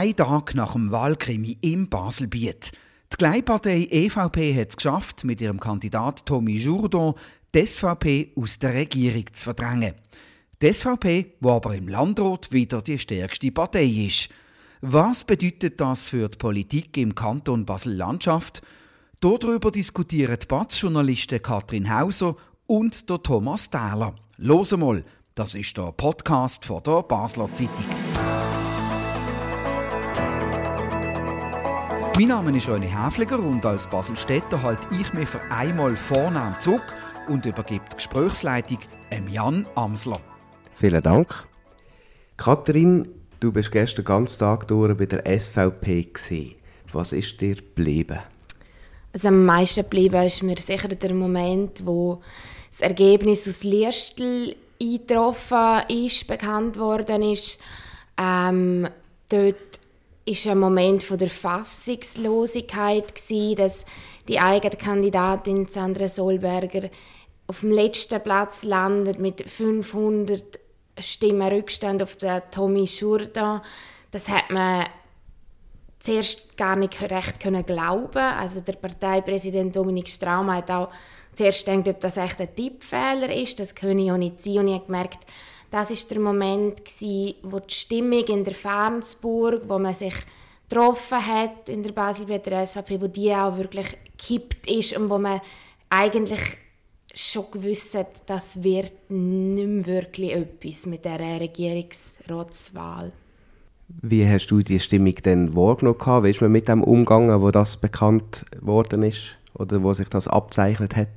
Ein Tag nach dem Wahlkrimi im Baselbiet. Die Kleinpartei EVP hat es geschafft, mit ihrem Kandidat Tommy Jourdan die SVP aus der Regierung zu verdrängen. Die SVP, wo aber im Landrat wieder die stärkste Partei ist. Was bedeutet das für die Politik im Kanton Basel-Landschaft? Darüber diskutieren die Batz-Journalisten Katrin Hauser und der Thomas Thaler. Los mal, das ist der Podcast von der Basler Zeitung. Mein Name ist René Häfliger und als Baselstädter halte ich mich für einmal vornehm zurück und übergebe die Gesprächsleitung Jan Amsler. Vielen Dank. Kathrin, du bist gestern ganz Tag durch bei der SVP gewesen. Was ist dir geblieben? Also am meisten geblieben ist mir sicher der Moment, wo das Ergebnis aus Liestl eingetroffen ist, bekannt worden ist. Ähm, dort ist ein Moment von der Fassungslosigkeit gewesen, dass die eigene Kandidatin Sandra Solberger auf dem letzten Platz landet mit 500 Stimmen Rückstand auf den Tommy Schurda. Das hat man zuerst gar nicht recht können glauben. Also der Parteipräsident Dominik Straum hat auch zuerst gedacht, ob das echt ein Tippfehler ist. Das könne ich auch nicht sein. Und ich habe gemerkt, das ist der Moment, gewesen, wo die Stimmung in der Fernsburg, wo man sich getroffen hat in der Basel bei der SVP, wo die auch wirklich gekippt ist und wo man eigentlich schon gewusst hat, das wird nicht mehr wirklich etwas mit der Regierungsratswahl. Wie hast du die Stimmung denn wahrgenommen? Wie ist man mit dem umgegangen, wo das bekannt worden ist oder wo sich das abzeichnet hat?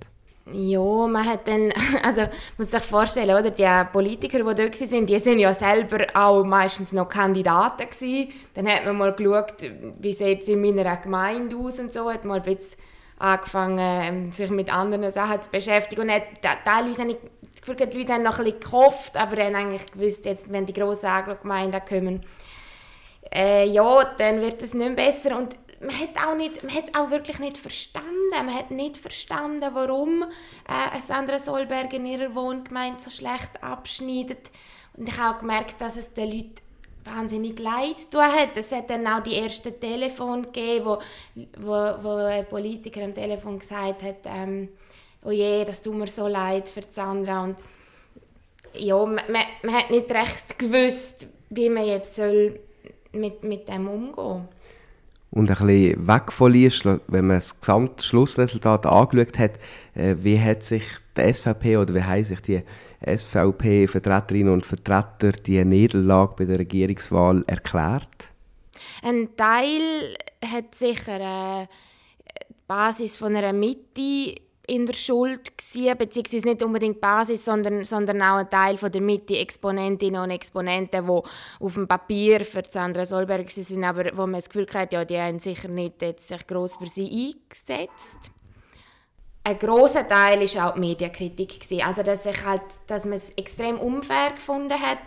Ja, man hat dann, also muss sich vorstellen, oder, die Politiker, die dort waren, die sind ja selber auch meistens noch Kandidaten gewesen. Dann hat man mal geschaut, wie sieht es in meiner Gemeinde aus und so, hat mal ein bisschen angefangen, ähm, sich mit anderen Sachen zu beschäftigen. Und hat, teilweise habe ich das Gefühl, die Leute haben noch ein bisschen gehofft, aber haben eigentlich gewusst, jetzt, wenn die grossen Aglo-Gemeinden kommen, äh, ja, dann wird es nicht besser. Und man hat auch man hat es auch wirklich nicht verstanden. Man hat nicht verstanden, warum äh, Sandra Solberg in ihrer Wohngemeinde so schlecht abschneidet. Und ich habe auch gemerkt, dass es den Leuten wahnsinnig leid tun hat. Es hat dann auch die ersten Telefon gegeben, wo, wo, wo ein Politiker am Telefon gesagt hat, ähm, oh je, das tut mir so leid für Sandra. Und ja, man, man hat nicht recht gewusst, wie man jetzt soll mit, mit dem umgehen soll und ein bisschen weg von Liestl, wenn man das gesamte Schlussresultat angeschaut hat, äh, wie hat sich die SVP oder wie haben sich die SVP-Vertreterinnen und Vertreter die Niederlage bei der Regierungswahl erklärt? Ein Teil hat sicher äh, die Basis von einer Mitte in der Schuld gewesen, beziehungsweise nicht unbedingt Basis, sondern, sondern auch ein Teil von der Mitte Exponentinnen und Exponenten, die auf dem Papier für Sandra Solberg sind, aber wo man das Gefühl hat, ja, die haben sicher nicht jetzt sich gross für sie eingesetzt. Ein großer Teil war auch die Medienkritik also dass sich halt, dass man es extrem unfair gefunden hat,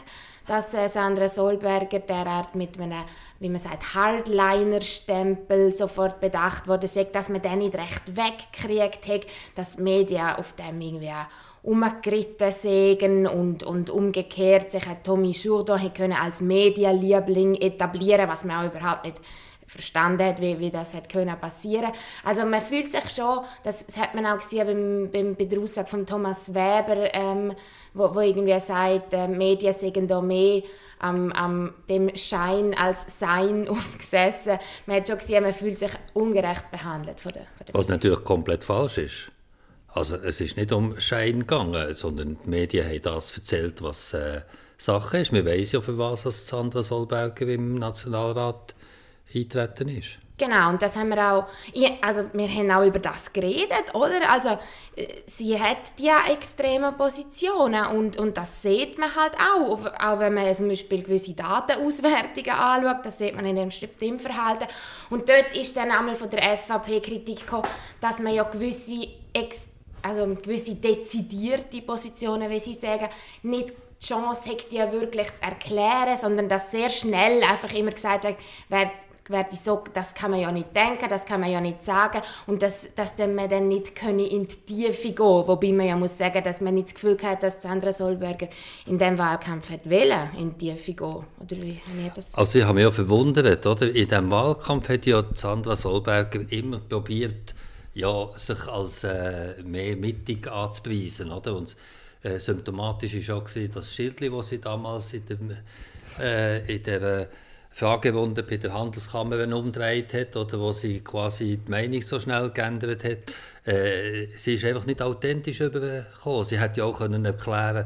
dass äh, Sandra Solberger derart mit einem, wie man sagt, Hardliner-Stempel sofort bedacht wurde, sagt, dass man den nicht recht wegkriegt hat, dass die Medien auf dem irgendwie umgeritten sägen und, und umgekehrt sich Tommy Jourdan können als Medienliebling etablieren, was man auch überhaupt nicht verstanden hat, wie, wie das hat können passieren. Also man fühlt sich schon, das, hat man auch gesehen beim, beim, bei der Aussage von Thomas Weber, ähm, wo, wo irgendwie sagt, äh, Medien sind da mehr am, am dem Schein als Sein aufgesessen. Man hat schon gesehen, man fühlt sich ungerecht behandelt von der, von der Was natürlich komplett falsch ist. Also es ist nicht um Schein gegangen, sondern die Medien haben das erzählt, was äh, Sache ist. Wir wissen ja, für was Sandra Solberger im Nationalrat eingetreten ist. Genau, und das haben wir auch, also wir haben auch über das geredet, oder? Also äh, sie hat ja extreme Positionen und, und das sieht man halt auch, auch wenn man zum Beispiel gewisse Datenauswertungen anschaut, das sieht man in dem Stimmverhalten. Und dort ist dann einmal von der SVP Kritik gekommen, dass man ja gewisse, also gewisse dezidierte Positionen, wie sie sagen, nicht die Chance hat, die wirklich zu erklären, sondern dass sehr schnell einfach immer gesagt wird, werde so, das kann man ja nicht denken, das kann man ja nicht sagen und dass, dass man dann nicht in die Tiefe gehen wobei man ja muss sagen, dass man nicht das Gefühl hat, dass Sandra Solberger in diesem Wahlkampf hat wollen, in die Tiefe gehen. Oder wie habe ich das? Also ich habe mich ja verwundert, oder? in diesem Wahlkampf hat ja Sandra Solberger immer probiert, ja, sich als äh, mehr mittig anzubeweisen. Oder? Und äh, symptomatisch war auch das Schild, das sie damals in, dem, äh, in der Fragerunde bei der Handelskammer umgedreht hat oder wo sie quasi die Meinung so schnell geändert hat. Äh, sie ist einfach nicht authentisch übergekommen. Sie hätte ja auch können erklären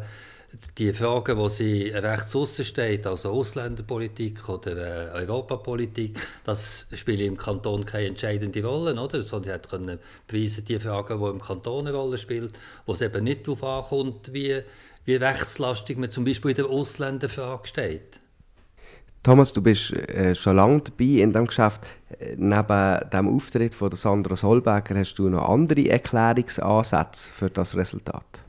die Fragen, wo sie rechts außen steht, also Ausländerpolitik oder äh, Europapolitik, das spielt im Kanton keine entscheidende Rolle, oder? Sondern sie hat können beweisen, die Fragen, die im Kanton eine Rolle spielen, wo es eben nicht darauf ankommt, wie, wie rechtslastig man zum Beispiel in der Ausländerfrage steht. Thomas, du bist äh, schon lange dabei in diesem Geschäft. Neben dem Auftritt von Sandra Solberger hast du noch andere Erklärungsansätze für das Resultat?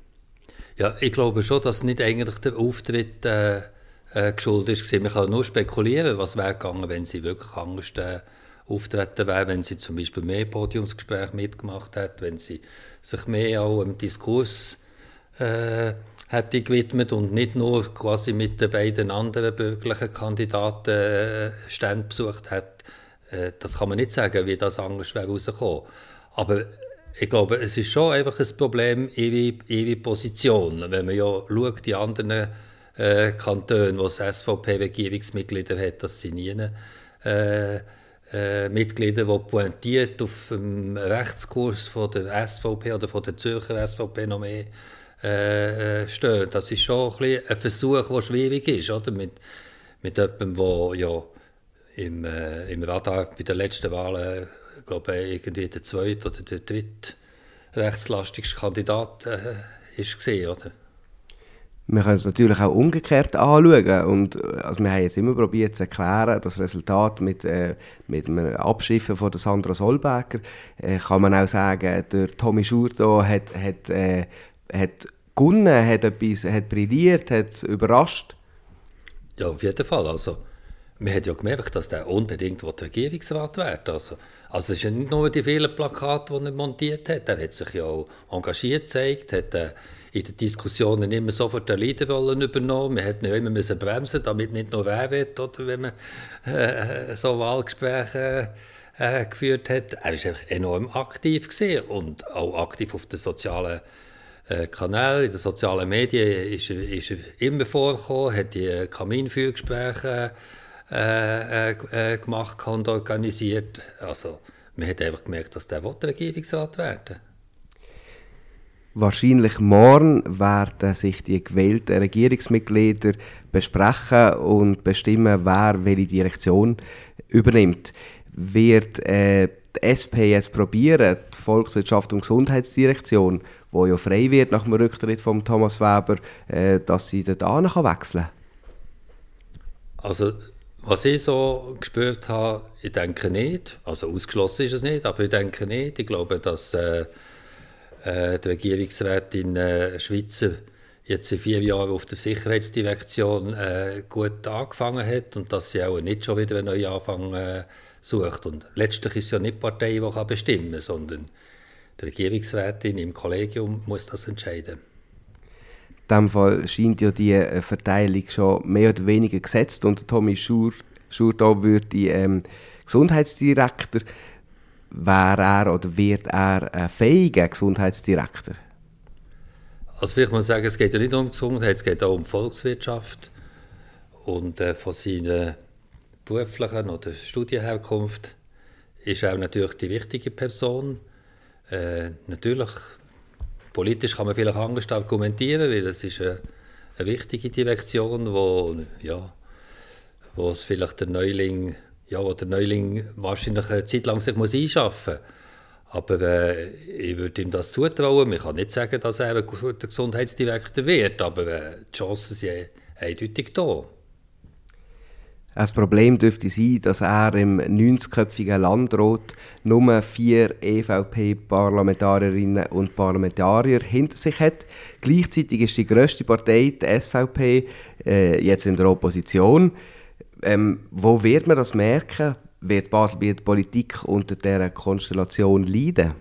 Ja, ich glaube schon, dass nicht eigentlich der Auftritt äh, äh, geschuldet ist. Man kann nur spekulieren, was wäre gegangen, wenn sie wirklich anders äh, auftreten wäre, wenn sie zum Beispiel mehr Podiumsgespräche mitgemacht hätte, wenn sie sich mehr auch im Diskurs äh, hätte gewidmet und nicht nur quasi mit den beiden anderen bürgerlichen Kandidaten äh, Stände besucht hat. Äh, das kann man nicht sagen, wie das anders wäre. Aber ich glaube, es ist schon einfach ein Problem, ihre, ihre Position. Wenn man ja schaut, die anderen äh, Kantone, wo das SVP-Regierungsmitglieder hat, das sind nie äh, äh, Mitglieder, die pointiert auf dem Rechtskurs von der SVP oder von der Zürcher SVP noch mehr äh, äh, stehen. Das ist schon ein, ein Versuch, der schwierig ist, oder? Mit, mit jemandem, der ja im, äh, im Radar bei der letzten Wahl, äh, glaube irgendwie der zweite oder der dritte rechtslastigste Kandidat äh, ist gesehen, oder? Wir können es natürlich auch umgekehrt anschauen. Und, äh, also wir haben jetzt immer probiert zu erklären, das Resultat mit, äh, mit einem Abschiffen von Sandra Solberger. Äh, kann man auch sagen, der Tommy Schurto hat, hat äh, hat gewonnen, hat etwas hat brilliert, hat überrascht. Ja, auf jeden Fall. Also, man hat ja gemerkt, dass der unbedingt Regierungsrat wird. Also, also es ja nicht nur die vielen Plakate, die er montiert hat. Er hat sich ja auch engagiert gezeigt, hat äh, in den Diskussionen immer sofort eine Leaderrolle übernommen. Hätten ja immer müssen bremsen, damit nicht nur wer wird, oder wenn man äh, so Wahlgespräche äh, geführt hat. Er war enorm aktiv und auch aktiv auf den sozialen Kanälen, in den sozialen Medien ist er, ist er immer vorgekommen, hat die Kaminfeuergespräche äh, äh, gemacht und organisiert. Also man hat einfach gemerkt, dass der Regierungsrat werden Wahrscheinlich morgen werden sich die gewählten Regierungsmitglieder besprechen und bestimmen, wer welche Direktion übernimmt. Wird äh, die SP jetzt probieren, die Volkswirtschaft und Gesundheitsdirektion wo ja frei wird nach dem Rücktritt von Thomas Weber, äh, dass sie dort kann wechseln Also, was ich so gespürt habe, ich denke nicht, also ausgeschlossen ist es nicht, aber ich denke nicht. Ich glaube, dass äh, äh, die Regierungsrätin äh, Schweizer jetzt in vier Jahren auf der Sicherheitsdirektion äh, gut angefangen hat und dass sie auch nicht schon wieder einen neuen Anfang äh, sucht. Und letztlich ist es ja nicht die Partei, die bestimmen kann, sondern die Regierungsrätin im Kollegium muss das entscheiden. In diesem Fall scheint ja die äh, Verteilung schon mehr oder weniger gesetzt und Tommy Schur, Schurtau würde ähm, Gesundheitsdirektor. Wäre er oder wird er ein fähiger Gesundheitsdirektor? Also vielleicht muss man sagen, es geht ja nicht um Gesundheit, es geht auch um Volkswirtschaft und äh, von seiner beruflichen oder Studienherkunft ist er natürlich die wichtige Person. Äh, natürlich, politisch kann man vielleicht anders argumentieren, weil das ist eine, eine wichtige Direktion, wo, ja, wo es vielleicht der Neuling, ja, wo der Neuling wahrscheinlich eine Zeit lang sich muss einschaffen muss. Aber äh, ich würde ihm das zutrauen. Ich kann nicht sagen, dass er ein guter Gesundheitsdirektor wird, aber äh, die Chancen sind eindeutig da. Das Problem dürfte sein, dass er im 90-köpfigen Landrat nur vier EVP-Parlamentarierinnen und Parlamentarier hinter sich hat. Gleichzeitig ist die grösste Partei, die SVP, äh, jetzt in der Opposition. Ähm, wo wird man das merken? wird Basel Politik unter dieser Konstellation leiden?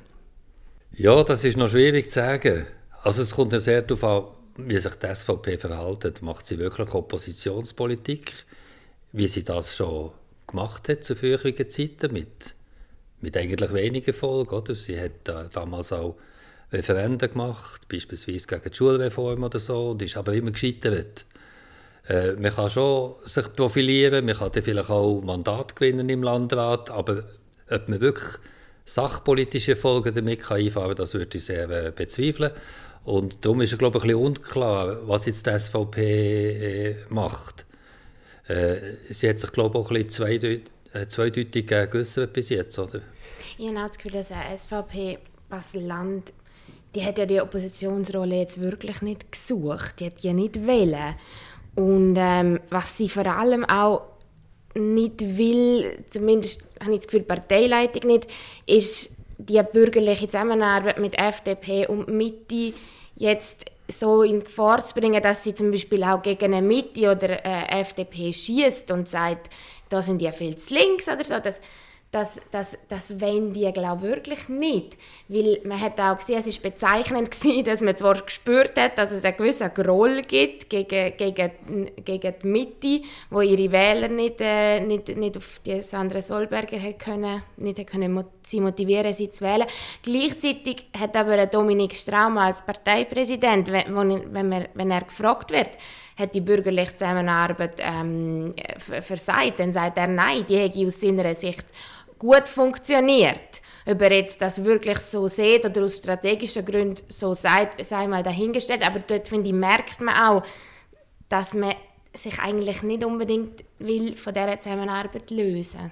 Ja, das ist noch schwierig zu sagen. Also es kommt ja sehr darauf an, wie sich die SVP verhält. Macht sie wirklich Oppositionspolitik, wie sie das schon gemacht hat zu früheren Zeiten, mit, mit eigentlich wenig Erfolg. Oder? Sie hat äh, damals auch Referenden gemacht, beispielsweise gegen die Schulreform oder so, und ist aber immer gescheitert. Äh, man kann schon sich profilieren, man kann vielleicht auch Mandat gewinnen im Landrat, aber ob man wirklich sachpolitische Folgen damit kann einfahren kann, das würde ich sehr äh, bezweifeln. Und darum ist es, glaube ich, ein bisschen unklar, was jetzt die SVP äh, macht. Äh, sie hat sich, glaube ich, auch ein äh, zweideutig geäußert bis jetzt, oder? Ich habe auch das Gefühl, dass die SVP Basel-Land, die hat ja die Oppositionsrolle jetzt wirklich nicht gesucht. Die hat ja nicht wählen. Und ähm, was sie vor allem auch nicht will, zumindest habe ich das Gefühl, Parteileitung nicht, ist die bürgerliche Zusammenarbeit mit FDP und Mitte jetzt so in Gefahr zu bringen, dass sie zum Beispiel auch gegen eine Mitte oder eine FDP schießt und sagt, da sind die viel zu links oder so. Das, das, das, das wollen die, glaube wirklich nicht. Weil man hat auch gesehen, es war bezeichnend, gewesen, dass man zwar gespürt hat, dass es einen gewissen Groll gibt gegen, gegen, gegen die Mitte, wo ihre Wähler nicht, äh, nicht, nicht auf die Sandra Solberger können, nicht können sie motivieren, sie zu wählen. Gleichzeitig hat aber Dominik Straumer als Parteipräsident, wenn, wenn, man, wenn er gefragt wird, hat die bürgerliche Zusammenarbeit ähm, versagt, dann sagt er, nein, die hätte aus seiner Sicht gut funktioniert. Ob er jetzt das wirklich so sieht oder aus strategischen Gründen so sagt, sei mal dahingestellt. Aber dort, finde ich, merkt man auch, dass man sich eigentlich nicht unbedingt will von dieser Zusammenarbeit lösen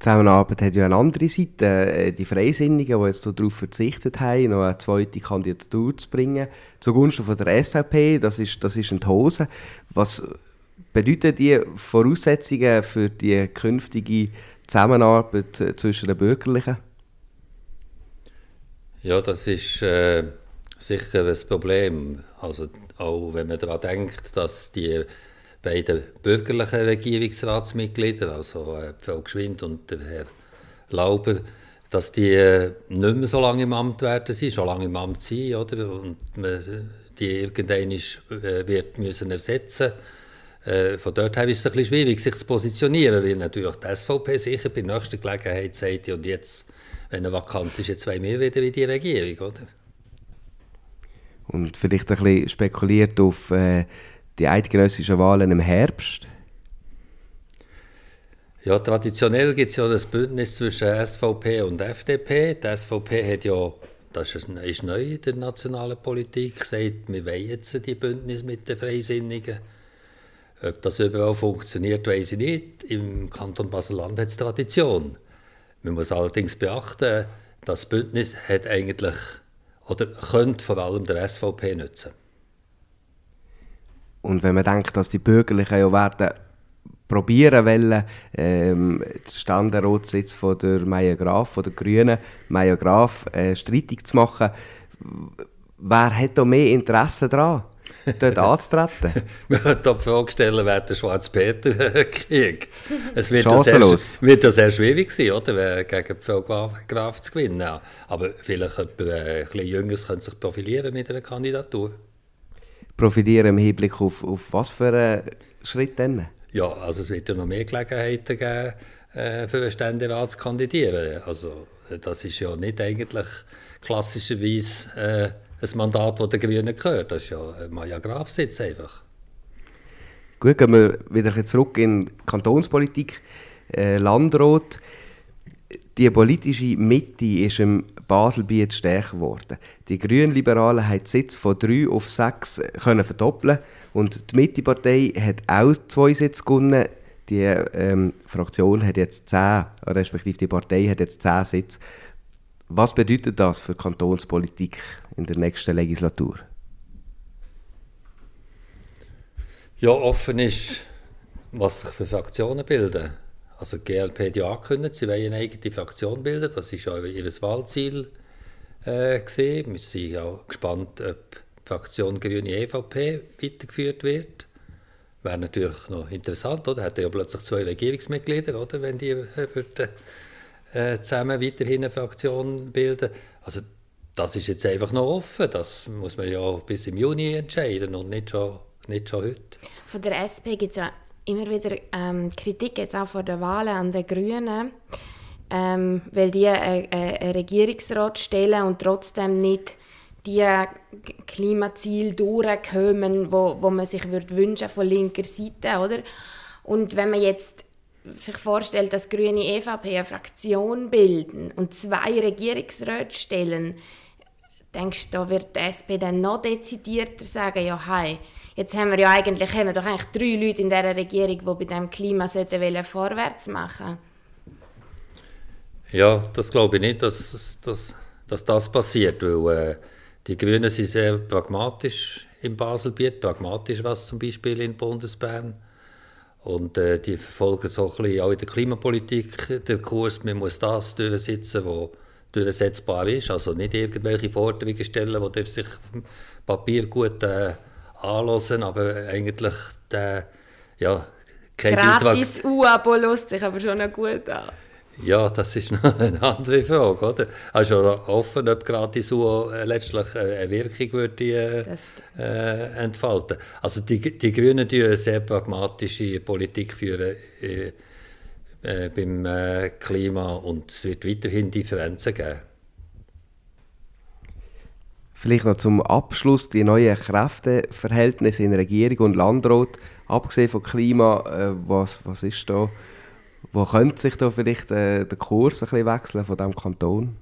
Zusammenarbeit hat ja eine andere Seite. Äh, die Freisinnigen, die jetzt darauf verzichtet haben, noch eine zweite Kandidatur zu bringen, zugunsten von der SVP, das ist, das ist in die Hose. Was bedeuten die Voraussetzungen für die künftige Zusammenarbeit äh, zwischen den Bürgerlichen? Ja, das ist äh, sicher ein Problem. Also auch wenn man daran denkt, dass die beiden bürgerlichen Regierungsratsmitglieder, also äh, Frau Geschwind und Herr Lauber, dass die äh, nicht mehr so lange im Amt werden sind, schon lange im Amt sind, oder? Und man die irgendwann äh, wird müssen ersetzen äh, Von dort her ist es ein bisschen schwierig, sich zu positionieren, weil natürlich die SVP sicher bei der nächsten Gelegenheit sagt, und jetzt, wenn eine Vakanz ist, jetzt zwei mehr wieder wie die Regierung, oder? Und vielleicht ein bisschen spekuliert auf äh, die eidgenössischen Wahlen im Herbst? Ja, traditionell gibt es ja das Bündnis zwischen SVP und FDP. Die SVP hat ja, das ist, neu in der nationalen Politik, gesagt, wir wollen jetzt die Bündnis mit den Freisinnigen. Ob das überall funktioniert, weiß ich nicht. Im Kanton Basel-Land hat es Tradition. Man muss allerdings beachten, das Bündnis hat eigentlich oder könnte vor allem der SVP nützen. Und wenn man denkt, dass die Bürgerlichen ja werden probieren wollen, ähm, den Ständeratssitz von der Maya Graf, von der Grünen, Maya Graf, äh, streitig zu machen, wer hat da mehr Interesse daran? dort anzutreten? Man könnte die Frage stellen, wer den Schwarz-Peter kriegt. Es wird ja, sehr, wird ja sehr schwierig sein, oder, gegen Frau Graf, Graf zu gewinnen. Aber vielleicht jemand äh, ein bisschen Jüngeres könnte sich profilieren mit einer Kandidatur profitieren im Hinblick auf, auf was für einen Schritt dann? Ja, also es wird ja noch mehr Gelegenheiten geben, äh, für einen Ständerat zu kandidieren. Also das ist ja nicht eigentlich klassischerweise äh, ein Mandat, das den Grünen gehört. Das ist ja ein Maja Graf-Sitz einfach. Gut, gehen wir wieder zurück in die Kantonspolitik. Äh, Landrat, die politische Mitte ist im Baselbiet stärker geworden. Die Grünliberalen haben den Sitz von drei auf sechs können verdoppeln und die Mittepartei hat auch zwei Sitze gewonnen. Die ähm, Fraktion hat jetzt zehn, respektive die Partei hat jetzt zehn Sitze. Was bedeutet das für die Kantonspolitik in der nächsten Legislatur? Ja, offen ist, was sich für Fraktionen bilden. Also die GLP hat ja angekündigt, sie wollen eine eigene Fraktion bilden. Das ist ja ihr Wahlziel. Äh. Wir sind auch gespannt, ob die Fraktion Grüne EVP weitergeführt wird. wäre natürlich noch interessant, oder? Hätte ja plötzlich zwei Regierungsmitglieder, oder? Wenn die äh, würden, äh, zusammen weiterhin eine Fraktion bilden. Also das ist jetzt einfach noch offen. Das muss man ja bis im Juni entscheiden und nicht schon, nicht schon heute. Von der SP gibt es ja immer wieder ähm, Kritik jetzt auch vor der Wahlen an den Grünen, ähm, weil die einen Regierungsrat stellen und trotzdem nicht die Klimaziele durchkommen, wo, wo man sich würde wünschen von linker Seite, oder? Und wenn man jetzt sich vorstellt, dass Grüne EVP eine Fraktion bilden und zwei Regierungsräte stellen, denkst du, da wird die SP dann noch dezidierter sagen, ja, hey, jetzt haben wir ja eigentlich, haben wir doch eigentlich drei Leute in dieser Regierung, die bei diesem Klima sollten vorwärts machen Ja, das glaube ich nicht, dass, dass, dass das passiert, weil äh, die Grünen sind sehr pragmatisch im Baselbiet, pragmatisch was zum Beispiel in Bundesbern. Und äh, die verfolgen so ein bisschen auch in der Klimapolitik den Kurs, man muss das durchsetzen, was durchsetzbar ist. Also nicht irgendwelche Forderungen stellen, die sich auf dem Papier gut äh, anhören, aber eigentlich der, ja, kein Gratis U-Abo lässt sich aber schon noch gut an. Ja, das ist noch eine andere Frage, oder? Also offen, ob gratis so äh, letztlich eine Wirkung würde äh, äh, entfalten. Also die, die Grünen führen eine sehr pragmatische Politik führen äh, äh, beim äh, Klima und es wird weiterhin Differenzen geben. Vielleicht noch zum Abschluss die neuen Kräfteverhältnisse in Regierung und Landrat. Abgesehen vom Klima, was, was ist da wo könnte sich da vielleicht äh, der Kurs ein bisschen wechseln von diesem Kanton?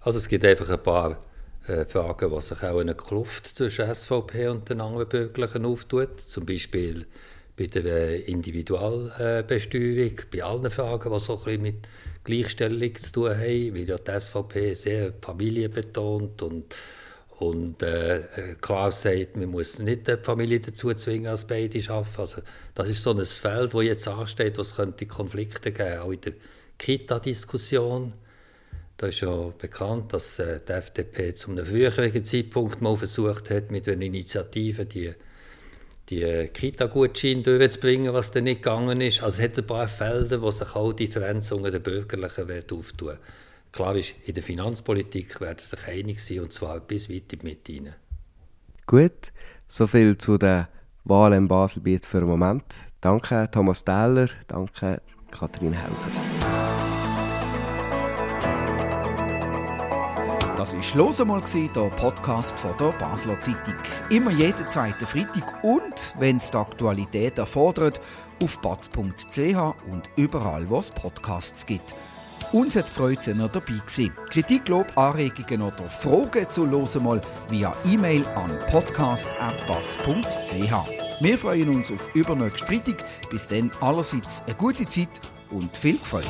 Also es gibt einfach ein paar äh, Fragen, wo sich auch eine Kluft zwischen SVP und den anderen Bürgerlichen auftut. Zum Beispiel bei der äh, Individualbesteuerung, bei allen Fragen, die so ein bisschen mit Gleichstellung zu tun haben, weil ja die SVP sehr familienbetont und und äh, klar sagt, man muss nicht die Familie dazu zwingen, als beide arbeiten. Also, das ist so ein Feld, das jetzt ansteht, wo es könnte Konflikte geben auch in der Kita-Diskussion. Da ist ja bekannt, dass äh, die FDP zu einem früheren Zeitpunkt mal versucht hat, mit einer Initiative die, die Kita-Gutscheine durchzubringen, was dann nicht gegangen ist. Also es hat ein paar Felder, wo sich auch Differenzen unter den Bürgerlichen auftun. Klar ist, in der Finanzpolitik werden sie sich einig sein, und zwar bis weit in die Mitte hinein. Gut, soviel zu der Wahl im Baselbiet für den Moment. Danke Thomas Täler, danke Kathrin Hauser. Das war «Los einmal», der Podcast von der Basler Zeitung. Immer jeden zweiten Freitag und, wenn es die Aktualität erfordert, auf batz.ch und überall, wo es Podcasts gibt. Uns hat es gefreut, dass ihr dabei gewesen. Kritik, Lob, Anregungen oder Fragen zu «Hören mal» via E-Mail an podcast.batz.ch. Wir freuen uns auf übernächsten Freitag. Bis dann allerseits eine gute Zeit und viel Freude.